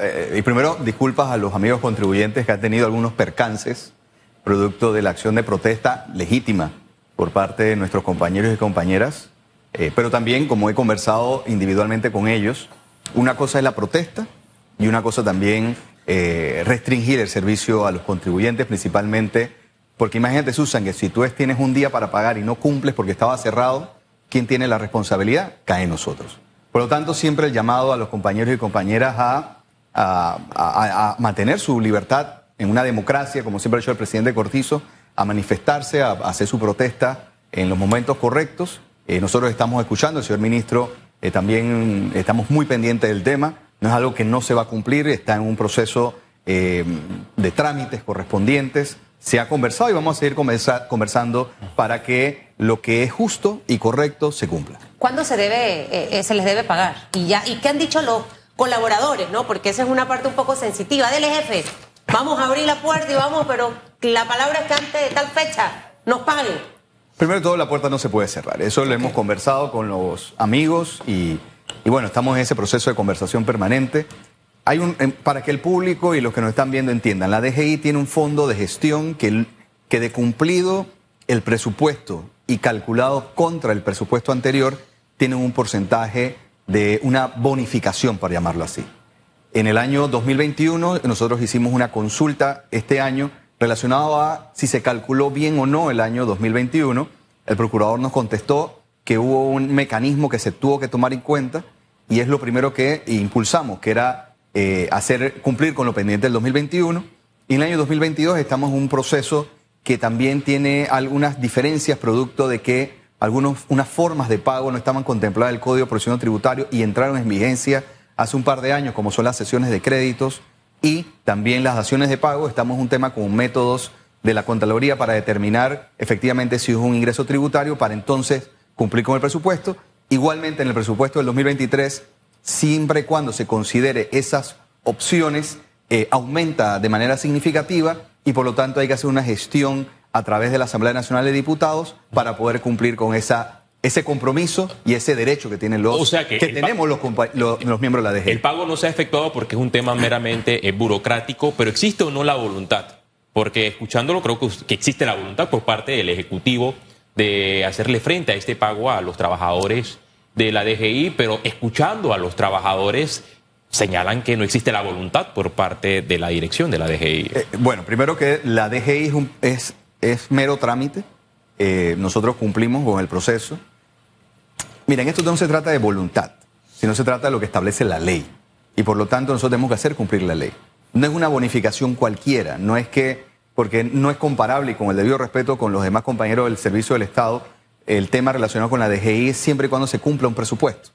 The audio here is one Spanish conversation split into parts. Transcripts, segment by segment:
eh, y primero disculpas a los amigos contribuyentes que han tenido algunos percances producto de la acción de protesta legítima por parte de nuestros compañeros y compañeras, eh, pero también como he conversado individualmente con ellos, una cosa es la protesta y una cosa también eh, restringir el servicio a los contribuyentes, principalmente porque imagínate, Susan, que si tú tienes un día para pagar y no cumples porque estaba cerrado, ¿quién tiene la responsabilidad? Cae en nosotros. Por lo tanto, siempre el llamado a los compañeros y compañeras a, a, mantener su libertad en una democracia, como siempre ha dicho el presidente Cortizo, a manifestarse, a, hacer su protesta en los momentos correctos. Eh, nosotros estamos escuchando, el señor ministro eh, también estamos muy pendientes del tema. No es algo que no se va a cumplir, está en un proceso eh, de trámites correspondientes se ha conversado y vamos a seguir conversando para que lo que es justo y correcto se cumpla. ¿Cuándo se debe, se les debe pagar? Y ya, ¿y qué han dicho los colaboradores, no? Porque esa es una parte un poco sensitiva. Dele, jefe, vamos a abrir la puerta y vamos, pero la palabra es que antes de tal fecha nos paguen. Primero de todo, la puerta no se puede cerrar. Eso lo hemos conversado con los amigos y, y bueno, estamos en ese proceso de conversación permanente. Hay un, para que el público y los que nos están viendo entiendan, la DGI tiene un fondo de gestión que, que de cumplido el presupuesto y calculado contra el presupuesto anterior, tienen un porcentaje de una bonificación, para llamarlo así. En el año 2021 nosotros hicimos una consulta este año relacionado a si se calculó bien o no el año 2021. El procurador nos contestó que hubo un mecanismo que se tuvo que tomar en cuenta y es lo primero que impulsamos, que era eh, hacer cumplir con lo pendiente del 2021. Y en el año 2022 estamos en un proceso que también tiene algunas diferencias producto de que algunas unas formas de pago no estaban contempladas en el Código de Procedimiento Tributario y entraron en vigencia hace un par de años, como son las sesiones de créditos y también las daciones de pago. Estamos en un tema con métodos de la Contraloría para determinar efectivamente si es un ingreso tributario para entonces cumplir con el presupuesto. Igualmente en el presupuesto del 2023 siempre y cuando se considere esas opciones, eh, aumenta de manera significativa y por lo tanto hay que hacer una gestión a través de la Asamblea Nacional de Diputados para poder cumplir con esa ese compromiso y ese derecho que tienen los que, tenemos los, los, miembros de la DG. El pago no se ha efectuado porque es un tema meramente eh, burocrático, pero existe o no la voluntad, porque escuchándolo creo que, que existe la voluntad por parte del ejecutivo de hacerle frente a este pago a los trabajadores de la DGI, pero escuchando a los trabajadores señalan que no existe la voluntad por parte de la dirección de la DGI. Eh, bueno, primero que la DGI es, es, mero trámite, eh, nosotros cumplimos con el proceso. Miren, esto no se trata de voluntad, sino se trata de lo que establece la ley. Y por lo tanto nosotros tenemos que hacer cumplir la ley. No es una bonificación cualquiera, no es que, porque no es comparable y con el debido respeto con los demás compañeros del Servicio del Estado, el tema relacionado con la DGI es siempre y cuando se cumpla un presupuesto.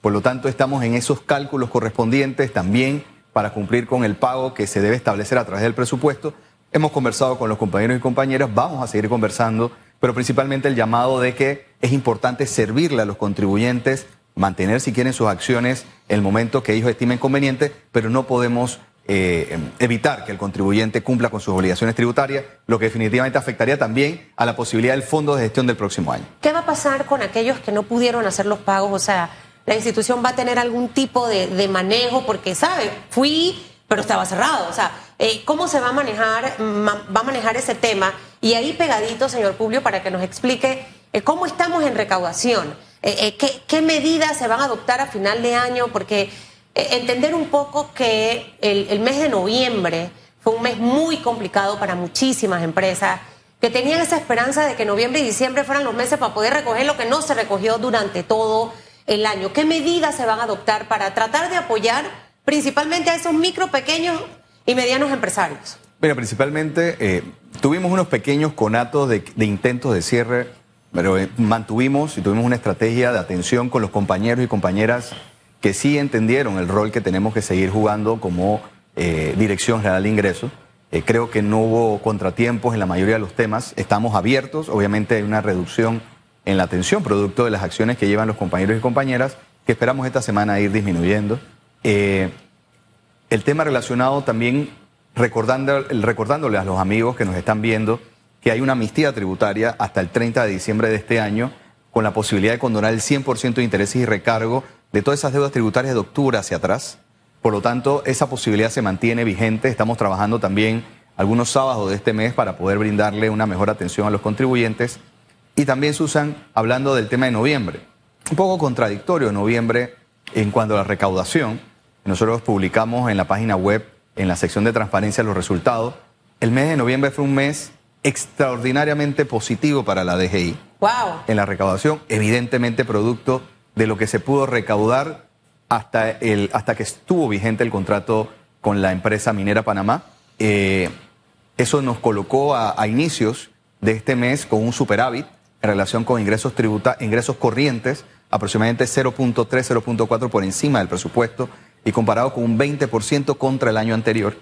Por lo tanto, estamos en esos cálculos correspondientes también para cumplir con el pago que se debe establecer a través del presupuesto. Hemos conversado con los compañeros y compañeras, vamos a seguir conversando, pero principalmente el llamado de que es importante servirle a los contribuyentes, mantener si quieren sus acciones el momento que ellos estimen conveniente, pero no podemos eh, evitar que el contribuyente cumpla con sus obligaciones tributarias, lo que definitivamente afectaría también a la posibilidad del fondo de gestión del próximo año. ¿Qué va a pasar con aquellos que no pudieron hacer los pagos? O sea, la institución va a tener algún tipo de, manejo porque, ¿sabe? Fui, pero estaba cerrado. O sea, eh, ¿cómo se va a manejar, va a manejar ese tema? Y ahí pegadito, señor Publio, para que nos explique eh, cómo estamos en recaudación. ¿qué, ¿Qué medidas se van a adoptar a final de año? Porque eh, entender un poco que el, mes de noviembre fue un mes muy complicado para muchísimas empresas que tenían esa esperanza de que noviembre y diciembre fueran los meses para poder recoger lo que no se recogió durante todo el año. ¿Qué medidas se van a adoptar para tratar de apoyar principalmente a esos micro, pequeños y medianos empresarios? Mira, principalmente eh, tuvimos unos pequeños conatos de, intentos de cierre, pero eh, mantuvimos y tuvimos una estrategia de atención con los compañeros y compañeras que sí entendieron el rol que tenemos que seguir jugando como eh, Dirección General de Ingresos. Eh, creo que no hubo contratiempos en la mayoría de los temas. Estamos abiertos. Obviamente hay una reducción en la atención producto de las acciones que llevan los compañeros y compañeras que esperamos esta semana ir disminuyendo. El tema relacionado también recordándole a los amigos que nos están viendo que hay una amnistía tributaria hasta el 30 de diciembre de este año con la posibilidad de condonar el 100% de intereses y recargo de todas esas deudas tributarias de octubre hacia atrás. Por lo tanto, esa posibilidad se mantiene vigente. Estamos trabajando también algunos sábados de este mes para poder brindarle una mejor atención a los contribuyentes. Y también, Susan, hablando del tema de noviembre. Un poco contradictorio noviembre en cuanto a la recaudación. Nosotros publicamos en la página web, en la sección de transparencia, los resultados. El mes de noviembre fue un mes extraordinariamente positivo para la DGI. Wow. En la recaudación, evidentemente producto de lo que se pudo recaudar hasta, el, hasta que estuvo vigente el contrato con la empresa minera Panamá. Eh, eso nos colocó a, a, inicios de este mes con un superávit en relación con ingresos tributa, ingresos corrientes, aproximadamente 0.3, 0.4 por encima del presupuesto y comparado con un 20% contra el año anterior.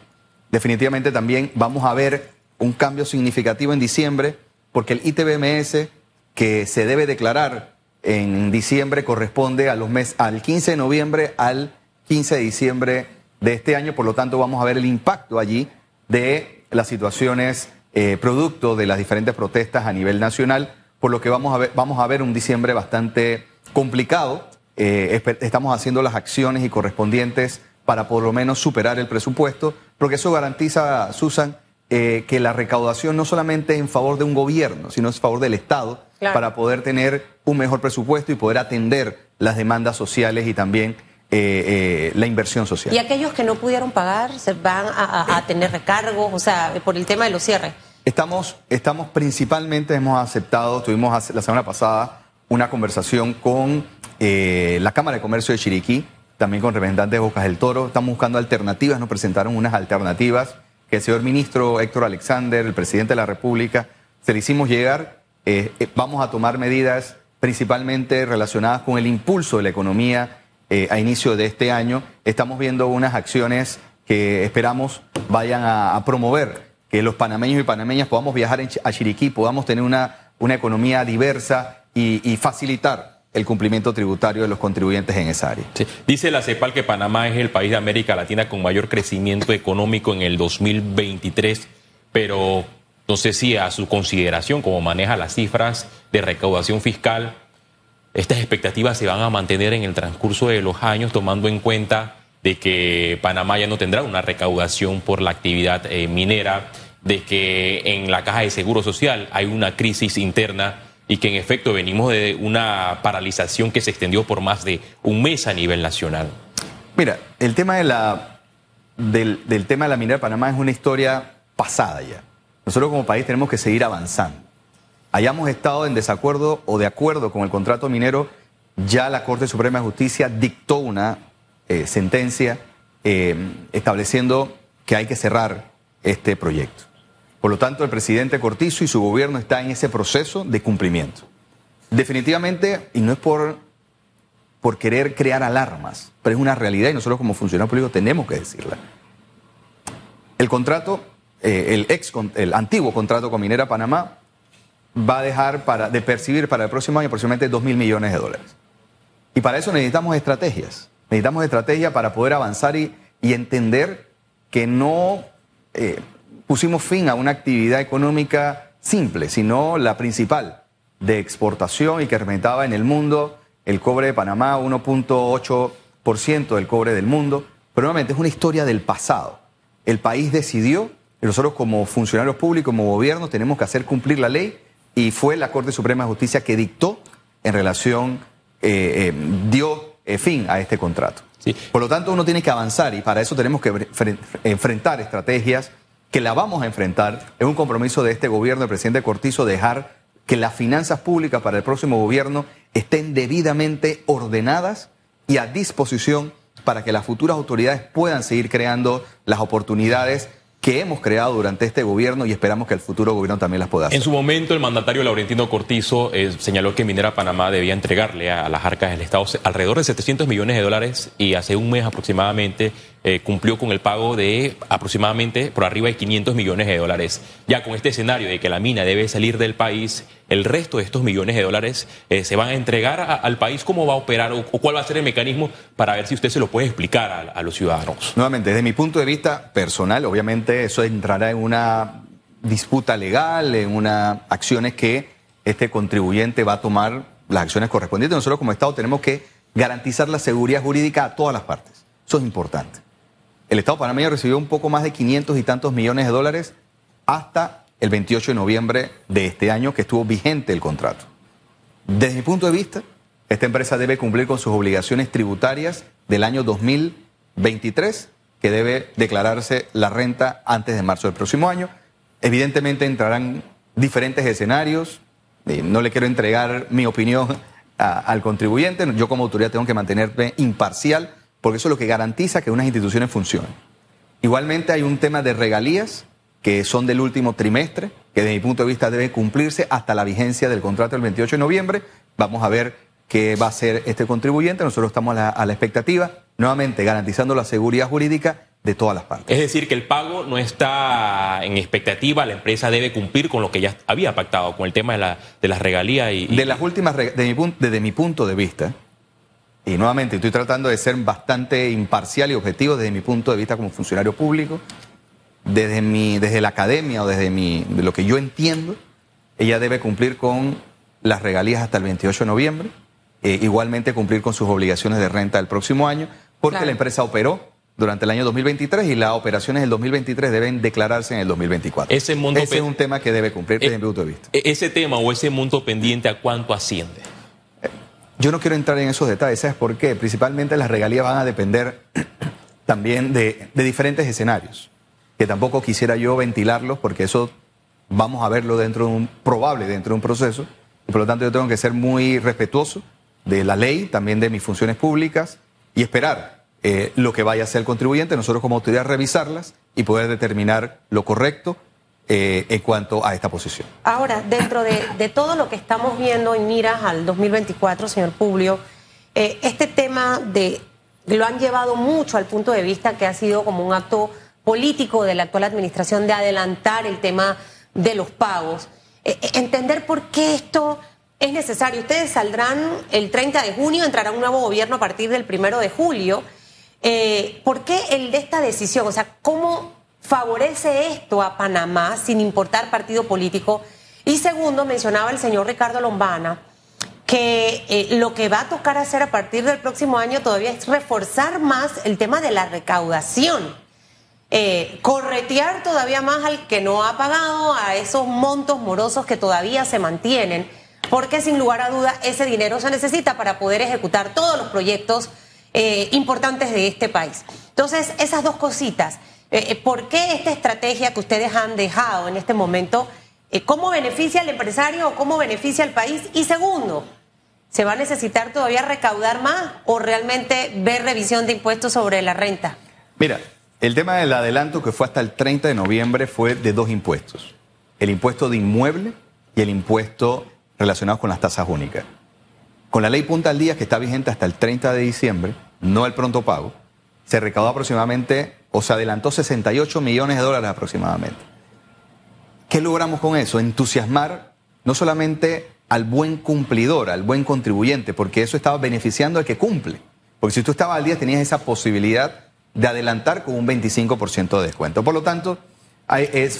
Definitivamente también vamos a ver un cambio significativo en diciembre porque el ITBMS que se debe declarar en diciembre corresponde a los meses, al 15 de noviembre al 15 de diciembre de este año, por lo tanto vamos a ver el impacto allí de las situaciones eh, producto de las diferentes protestas a nivel nacional, por lo que vamos a ver, vamos a ver un diciembre bastante complicado. Eh, estamos haciendo las acciones y correspondientes para por lo menos superar el presupuesto, porque eso garantiza, Susan, eh, que la recaudación no solamente es en favor de un gobierno, sino es en favor del Estado, claro. para poder tener un mejor presupuesto y poder atender las demandas sociales y también eh, eh, la inversión social. ¿Y aquellos que no pudieron pagar se van a, a, tener recargos, o sea, por el tema de los cierres? Estamos, estamos principalmente, hemos aceptado, tuvimos la semana pasada una conversación con eh, la Cámara de Comercio de Chiriquí, también con representantes de Bocas del Toro, estamos buscando alternativas, nos presentaron unas alternativas que el señor ministro Héctor Alexander, el presidente de la República, se le hicimos llegar. Eh, eh, vamos a tomar medidas principalmente relacionadas con el impulso de la economía a inicio de este año. Estamos viendo unas acciones que esperamos vayan a, promover que los panameños y panameñas podamos viajar a Chiriquí, podamos tener una, una economía diversa y facilitar el cumplimiento tributario de los contribuyentes en esa área. Dice la CEPAL que Panamá es el país de América Latina con mayor crecimiento económico en el 2023, pero no sé si a su consideración, como maneja las cifras de recaudación fiscal, estas expectativas se van a mantener en el transcurso de los años, tomando en cuenta de que Panamá ya no tendrá una recaudación por la actividad eh, minera, de que en la caja de seguro social hay una crisis interna y que en efecto venimos de una paralización que se extendió por más de un mes a nivel nacional. Mira, el tema de la, del, tema de la minera de Panamá es una historia pasada ya. Nosotros como país tenemos que seguir avanzando. Hayamos estado en desacuerdo o de acuerdo con el contrato minero, ya la Corte Suprema de Justicia dictó una eh, sentencia eh, estableciendo que hay que cerrar este proyecto. Por lo tanto, el presidente Cortizo y su gobierno están en ese proceso de cumplimiento. Definitivamente, y no es por, por querer crear alarmas, pero es una realidad y nosotros como funcionarios públicos tenemos que decirla. El contrato, eh, el, ex, el antiguo contrato con Minera Panamá va a dejar para, de percibir para el próximo año aproximadamente 2 mil millones de dólares. Y para eso necesitamos estrategias. Necesitamos estrategias para poder avanzar y, y entender que no eh, pusimos fin a una actividad económica simple, sino la principal de exportación y que representaba en el mundo el cobre de Panamá, 1.8% del cobre del mundo. Pero nuevamente es una historia del pasado. El país decidió, y nosotros como funcionarios públicos, como gobierno, tenemos que hacer cumplir la ley y fue la Corte Suprema de Justicia que dictó en relación, eh, eh, dio eh, fin a este contrato. Sí. Por lo tanto, uno tiene que avanzar y para eso tenemos que enfrentar estrategias que la vamos a enfrentar. Es un compromiso de este gobierno, del presidente Cortizo, dejar que las finanzas públicas para el próximo gobierno estén debidamente ordenadas y a disposición para que las futuras autoridades puedan seguir creando las oportunidades que hemos creado durante este gobierno y esperamos que el futuro gobierno también las pueda hacer. En su momento, el mandatario Laurentino Cortizo eh, señaló que Minera Panamá debía entregarle a, a, las arcas del Estado alrededor de 700 millones de dólares y hace un mes aproximadamente eh, cumplió con el pago de aproximadamente por arriba de 500 millones de dólares. Ya con este escenario de que la mina debe salir del país, el resto de estos millones de dólares eh, se van a entregar al país. ¿Cómo va a operar o, cuál va a ser el mecanismo para ver si usted se lo puede explicar a, a los ciudadanos? Nuevamente, desde mi punto de vista personal, obviamente eso entrará en una disputa legal, en unas acciones que este contribuyente va a tomar las acciones correspondientes. Nosotros como Estado tenemos que garantizar la seguridad jurídica a todas las partes. Eso es importante. El Estado panameño recibió un poco más de 500 y tantos millones de dólares hasta el 28 de noviembre de este año que estuvo vigente el contrato. Desde mi punto de vista, esta empresa debe cumplir con sus obligaciones tributarias del año 2023, que debe declararse la renta antes de marzo del próximo año. Evidentemente entrarán diferentes escenarios. Eh, no le quiero entregar mi opinión al contribuyente. Yo como autoridad tengo que mantenerme imparcial porque eso es lo que garantiza que unas instituciones funcionen. Igualmente hay un tema de regalías que son del último trimestre, que desde mi punto de vista debe cumplirse hasta la vigencia del contrato del 28 de noviembre. Vamos a ver qué va a ser este contribuyente. Nosotros estamos a la, a la expectativa, nuevamente garantizando la seguridad jurídica de todas las partes. Es decir, que el pago no está en expectativa, la empresa debe cumplir con lo que ya había pactado, con el tema de, la, de las regalías y, De las últimas, de mi, desde mi punto de vista, y nuevamente estoy tratando de ser bastante imparcial y objetivo desde mi punto de vista como funcionario público, desde, mi, desde la academia o desde mi, de lo que yo entiendo, ella debe cumplir con las regalías hasta el 28 de noviembre, eh, igualmente cumplir con sus obligaciones de renta del próximo año, porque Claro. la empresa operó durante el año 2023 y las operaciones del 2023 deben declararse en el 2024. Ese monto Ese es un tema que debe cumplir desde Eh, mi punto de vista. e- ese tema o ese monto pendiente, ¿a cuánto asciende? Yo no quiero entrar en esos detalles, ¿sabes por qué? Principalmente las regalías van a depender también de, diferentes escenarios, que tampoco quisiera yo ventilarlos porque eso vamos a verlo dentro de un, probable dentro de un proceso, y por lo tanto yo tengo que ser muy respetuoso de la ley, también de mis funciones públicas y esperar eh, lo que vaya a hacer el contribuyente, nosotros como autoridad revisarlas y poder determinar lo correcto eh, en cuanto a esta posición. Ahora, dentro de, todo lo que estamos viendo en miras al 2024, señor Publio, eh, este tema de lo han llevado mucho al punto de vista que ha sido como un acto político de la actual administración de adelantar el tema de los pagos. Eh, entender por qué esto es necesario. Ustedes saldrán el 30 de junio, entrará un nuevo gobierno a partir del primero de julio. ¿Por qué el de esta decisión? O sea, ¿cómo favorece esto a Panamá sin importar partido político? Y segundo, mencionaba el señor Ricardo Lombana que eh, lo que va a tocar hacer a partir del próximo año todavía es reforzar más el tema de la recaudación. Eh, corretear todavía más al que no ha pagado, a esos montos morosos que todavía se mantienen, porque sin lugar a duda ese dinero se necesita para poder ejecutar todos los proyectos eh, importantes de este país. Entonces, esas dos cositas, eh, eh, ¿por qué esta estrategia que ustedes han dejado en este momento? eh, ¿Cómo beneficia al empresario o cómo beneficia al país? Y segundo, ¿se va a necesitar todavía recaudar más o realmente ver revisión de impuestos sobre la renta? Mira, el tema del adelanto que fue hasta el 30 de noviembre fue de dos impuestos. El impuesto de inmueble y el impuesto relacionado con las tasas únicas. Con la ley punta al día que está vigente hasta el 30 de diciembre, no el pronto pago, se recaudó aproximadamente, o se adelantó 68 millones de dólares aproximadamente. ¿Qué logramos con eso? Entusiasmar no solamente al buen cumplidor, al buen contribuyente, porque eso estaba beneficiando al que cumple. Porque si tú estabas al día tenías esa posibilidad de adelantar con un 25% de descuento. Por lo tanto,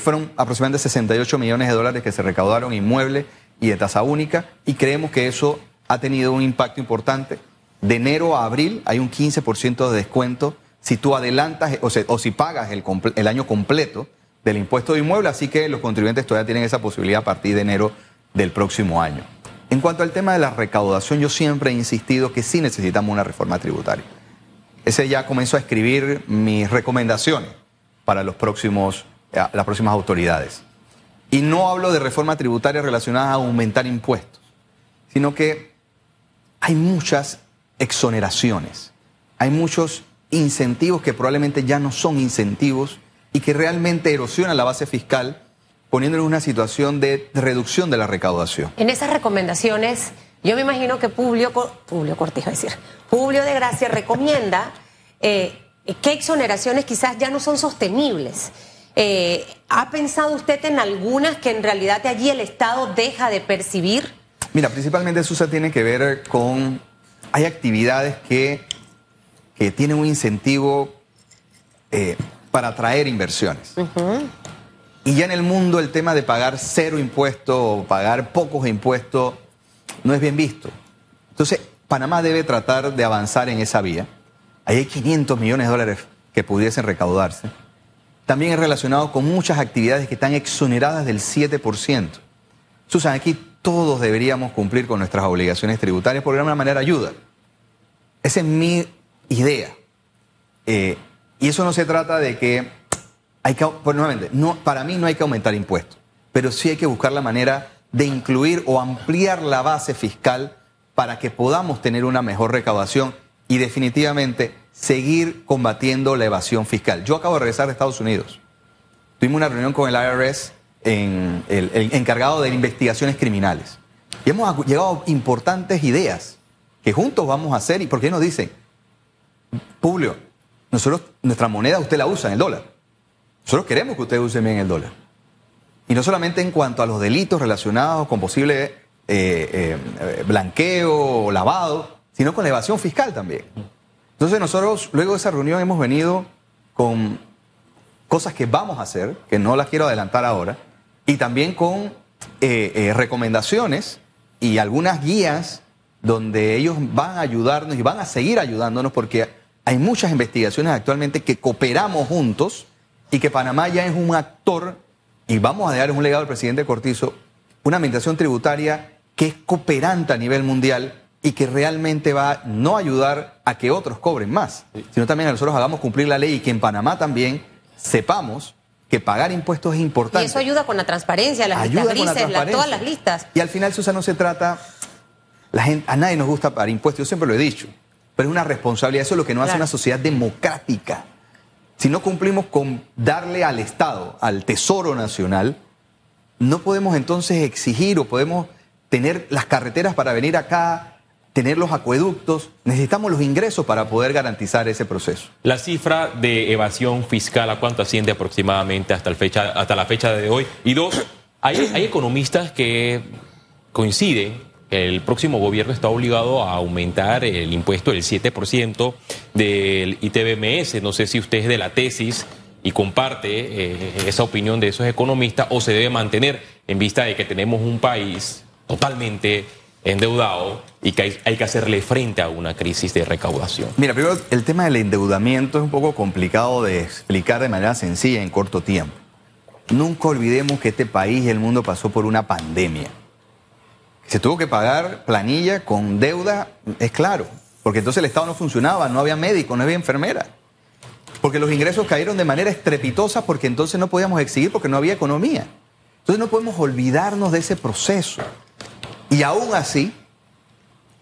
fueron aproximadamente 68 millones de dólares que se recaudaron inmueble y de tasa única y creemos que eso ha tenido un impacto importante. De enero a abril hay un 15% de descuento si tú adelantas o, si pagas el año completo del impuesto de inmueble, así que los contribuyentes todavía tienen esa posibilidad a partir de enero del próximo año. En cuanto al tema de la recaudación, yo siempre he insistido que sí necesitamos una reforma tributaria. Ese ya comenzó a escribir mis recomendaciones para los próximos, eh, las próximas autoridades. Y no hablo de reforma tributaria relacionada a aumentar impuestos, sino que hay muchas exoneraciones, hay muchos incentivos que probablemente ya no son incentivos y que realmente erosionan la base fiscal, poniéndole en una situación de reducción de la recaudación. En esas recomendaciones, yo me imagino que Publio, Publio decir, Publio de Gracia recomienda eh, qué exoneraciones quizás ya no son sostenibles. Eh, ¿Ha pensado usted en algunas que en realidad allí el Estado deja de percibir? Mira, principalmente eso se tiene que ver con... Hay actividades que, que tienen un incentivo eh, para atraer inversiones. Y ya en el mundo el tema de pagar cero impuestos o pagar pocos impuestos no es bien visto. Entonces, Panamá debe tratar de avanzar en esa vía. Ahí hay 500 millones de dólares que pudiesen recaudarse, también es relacionado con muchas actividades que están exoneradas del 7%. Susan, aquí todos deberíamos cumplir con nuestras obligaciones tributarias porque de alguna manera ayuda. Esa es mi idea. Eh, y eso no se trata de que hay que, pues, no, para mí no hay que aumentar impuestos, pero sí hay que buscar la manera de incluir o ampliar la base fiscal para que podamos tener una mejor recaudación y definitivamente seguir combatiendo la evasión fiscal. Yo acabo de regresar de Estados Unidos. Tuvimos una reunión con el IRS el, encargado de investigaciones criminales. Y hemos llegado a importantes ideas que juntos vamos a hacer. ¿Y por qué nos dicen? Publio, nosotros, nuestra moneda usted la usa en el dólar. Nosotros queremos que usted use bien el dólar. Y no solamente en cuanto a los delitos relacionados con posible eh, eh, blanqueo o lavado, sino con la evasión fiscal también. Entonces nosotros luego de esa reunión hemos venido con cosas que vamos a hacer, que no las quiero adelantar ahora, y también con eh, recomendaciones y algunas guías donde ellos van a ayudarnos y van a seguir ayudándonos porque hay muchas investigaciones actualmente que cooperamos juntos y que Panamá ya es un actor y vamos a dejar un legado al presidente Cortizo, una administración tributaria que es cooperante a nivel mundial y que realmente va no a ayudar a que otros cobren más, sino también a nosotros hagamos cumplir la ley y que en Panamá también sepamos que pagar impuestos es importante. Y eso ayuda con la transparencia, las listas grises, todas las listas. Y al final, Susana, no se trata, la gente, a nadie nos gusta pagar impuestos, yo siempre lo he dicho, pero es una responsabilidad, eso es lo que nos hace una sociedad democrática. Si no cumplimos con darle al Estado, al Tesoro Nacional, no podemos entonces exigir o podemos tener las carreteras para venir acá, tener los acueductos, necesitamos los ingresos para poder garantizar ese proceso. La cifra de evasión fiscal, ¿a cuánto asciende aproximadamente hasta, fecha, hasta la fecha de hoy? Y dos, hay, hay economistas que coinciden el próximo gobierno está obligado a aumentar el impuesto del 7% del ITBMS. No sé si usted es de la tesis y comparte eh, esa opinión de esos economistas o se debe mantener en vista de que tenemos un país totalmente endeudado y que hay, hay, que hacerle frente a una crisis de recaudación. Mira, primero el tema del endeudamiento es un poco complicado de explicar de manera sencilla en corto tiempo. Nunca olvidemos que este país y el mundo pasó por una pandemia se tuvo que pagar planilla con deuda, es claro, porque entonces el Estado no funcionaba, no había médico, no había enfermera. Porque los ingresos cayeron de manera estrepitosa porque entonces no podíamos exigir porque no había economía. Entonces no podemos olvidarnos de ese proceso. Y aún así,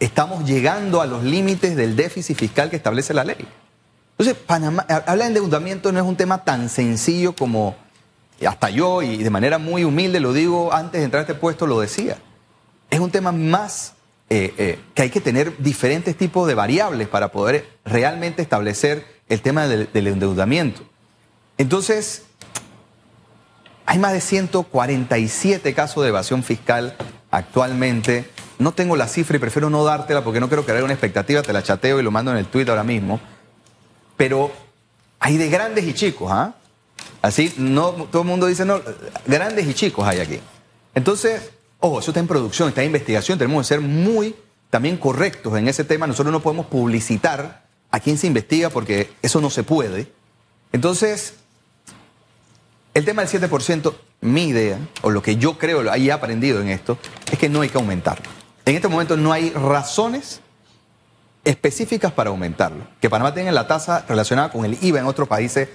estamos llegando a los límites del déficit fiscal que establece la ley. Entonces, Panamá, hablar de endeudamiento no es un tema tan sencillo como hasta yo, y de manera muy humilde lo digo, antes de entrar a este puesto lo decía es un tema más eh, eh, que hay que tener diferentes tipos de variables para poder realmente establecer el tema del, endeudamiento. Entonces, hay más de 147 casos de evasión fiscal actualmente. No tengo la cifra y prefiero no dártela porque no quiero crear una expectativa, te la chateo y lo mando en el tweet ahora mismo. Pero hay de grandes y chicos, ¿ah? Así, no, todo el mundo dice, no, grandes y chicos hay aquí. Entonces, Ojo, eso está en producción, está en investigación, tenemos que ser muy también correctos en ese tema. Nosotros no podemos publicitar a quién se investiga porque eso no se puede. Entonces, el tema del 7%, mi idea, o lo que yo creo, lo he aprendido en esto, es que no hay que aumentarlo. En este momento no hay razones específicas para aumentarlo. Que Panamá tenga la tasa relacionada con el IVA en otros países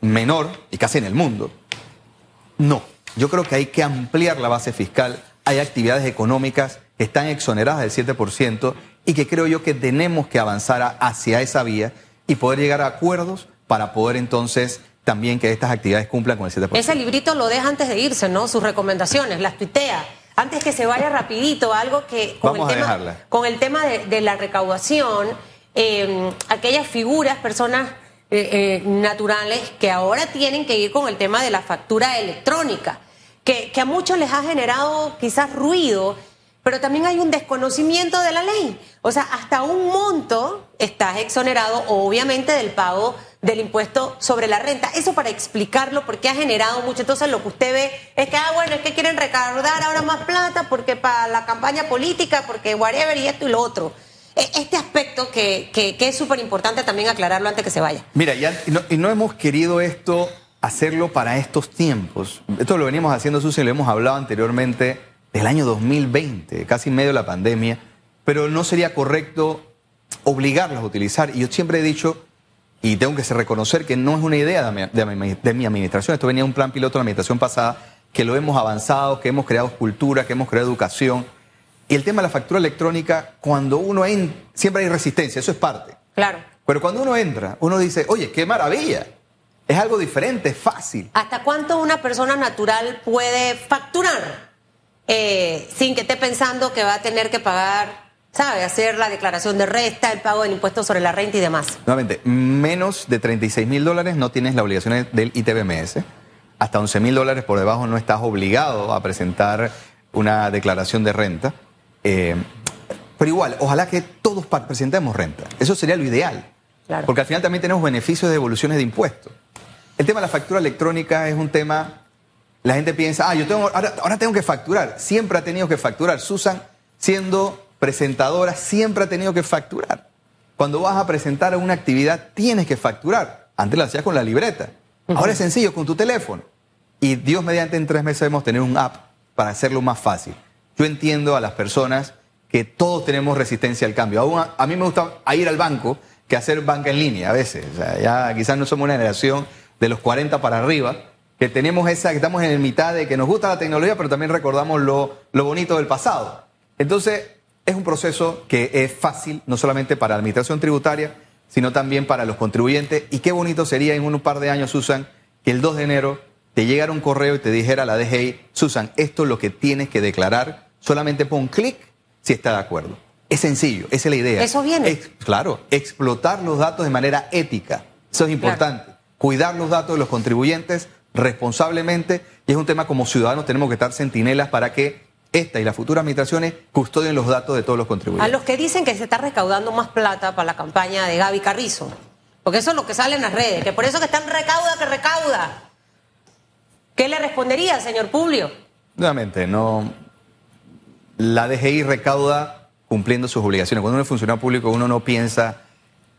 menor y casi en el mundo. No. Yo creo que hay que ampliar la base fiscal. Hay actividades económicas que están exoneradas del 7% y que creo yo que tenemos que avanzar hacia esa vía y poder llegar a acuerdos para poder entonces también que estas actividades cumplan con el 7%. Ese librito lo deja antes de irse, ¿no? Sus recomendaciones, las tuitea. Antes que se vaya rapidito, algo que con el tema, con el tema de, la recaudación, eh, aquellas figuras, personas eh, eh, naturales que ahora tienen que ir con el tema de la factura electrónica, que, que a muchos les ha generado quizás ruido, pero también hay un desconocimiento de la ley. O sea, hasta un monto estás exonerado, obviamente, del pago del impuesto sobre la renta. Eso para explicarlo, porque ha generado mucho. Entonces, lo que usted ve es que, ah, bueno, es que quieren recaudar ahora más plata porque para la campaña política, porque whatever y esto y lo otro. E- este aspecto que, es súper importante también aclararlo antes que se vaya. Mira, ya, y, no, hemos querido esto hacerlo para estos tiempos. Esto lo venimos haciendo, Susi, lo hemos hablado anteriormente del año 2020, casi en medio de la pandemia, pero no sería correcto obligarlos a utilizar. Y yo siempre he dicho, y tengo que reconocer que no es una idea de mi, de mi- de mi administración, esto venía de un plan piloto de la administración pasada, que lo hemos avanzado, que hemos creado cultura, que hemos creado educación. Y el tema de la factura electrónica, cuando uno entra, siempre hay resistencia, eso es parte. Claro. Pero cuando uno entra, uno dice, oye, qué maravilla. Es algo diferente, es fácil. ¿Hasta cuánto una persona natural puede facturar eh, sin que esté pensando que va a tener que pagar, sabe, hacer la declaración de resta, el pago del impuesto sobre la renta y demás? Nuevamente, menos de 36 mil dólares no tienes la obligación del ITBMS. Hasta 11 mil dólares por debajo no estás obligado a presentar una declaración de renta. Eh, pero igual, ojalá que todos presentemos renta. Eso sería lo ideal. Claro. Porque al final también tenemos beneficios de devoluciones de impuestos. El tema de la factura electrónica es un tema, la gente piensa, ah, yo tengo, ahora, ahora tengo que facturar. Siempre ha tenido que facturar. Susan, siendo presentadora, siempre ha tenido que facturar. Cuando vas a presentar una actividad, tienes que facturar. Antes lo hacías con la libreta. Ahora es sencillo, con tu teléfono. Y Dios mediante en tres meses debemos tener un app para hacerlo más fácil. Yo entiendo a las personas que todos tenemos resistencia al cambio. Aún a, mí me gusta ir al banco que hacer banca en línea a veces. Ya quizás no somos una generación de los 40 para arriba, que tenemos esa, que estamos en mitad de que nos gusta la tecnología, pero también recordamos lo, lo bonito del pasado. Entonces, es un proceso que es fácil, no solamente para la administración tributaria, sino también para los contribuyentes. Y qué bonito sería en un par de años, Susan, que el 2 de enero te llegara un correo y te dijera la DGI, Susan, esto es lo que tienes que declarar, solamente pon clic si está de acuerdo. Es sencillo, esa es la idea. Eso viene. Ex- claro, explotar los datos de manera ética. Eso es importante. Cuidar los datos de los contribuyentes responsablemente y es un tema como ciudadanos tenemos que estar centinelas para que esta y las futuras administraciones custodien los datos de todos los A contribuyentes. los que dicen que se está recaudando más plata para la campaña de Gaby Carrizo. Porque eso es lo que sale en las redes, que por eso que están recauda que recauda. ¿Qué le respondería, señor Publio? Nuevamente, no. La DGI recauda cumpliendo sus obligaciones. Cuando uno es funcionario público, uno no piensa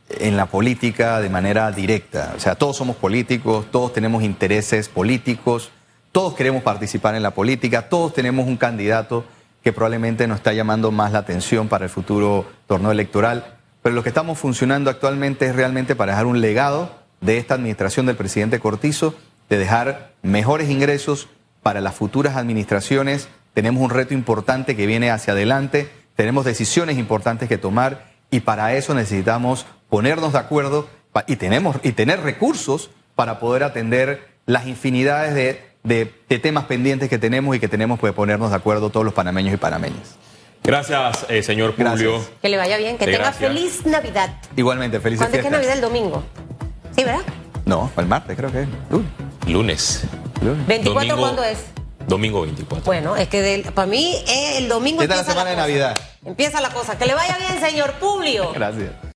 en la política de manera directa. O sea, todos somos políticos, todos tenemos intereses políticos, todos queremos participar en la política, todos tenemos un candidato que probablemente nos está llamando más la atención para el futuro torneo electoral. Pero lo que estamos funcionando actualmente es realmente para dejar un legado de esta administración del presidente Cortizo, de dejar mejores ingresos para las futuras administraciones. Tenemos un reto importante que viene hacia adelante, tenemos decisiones importantes que tomar y para eso necesitamos ponernos de acuerdo y, tenemos, y tener recursos para poder atender las infinidades de, de- de temas pendientes que tenemos y que tenemos que ponernos de acuerdo todos los panameños y panameñas. Gracias, eh, señor Publio. Gracias. Que le vaya bien, que Sí, tenga gracias. feliz Navidad. Igualmente, felices ¿Cuándo es que. Navidad? El domingo. Sí, ¿verdad? No, el martes creo que es. Uy, Lunes. lunes. ¿24 Domingo- cuándo es? Domingo 24. Bueno, es que del- para mí eh, el domingo Esta es la empieza semana de cosa. Navidad. Empieza la cosa. Que le vaya bien, señor Publio. Gracias.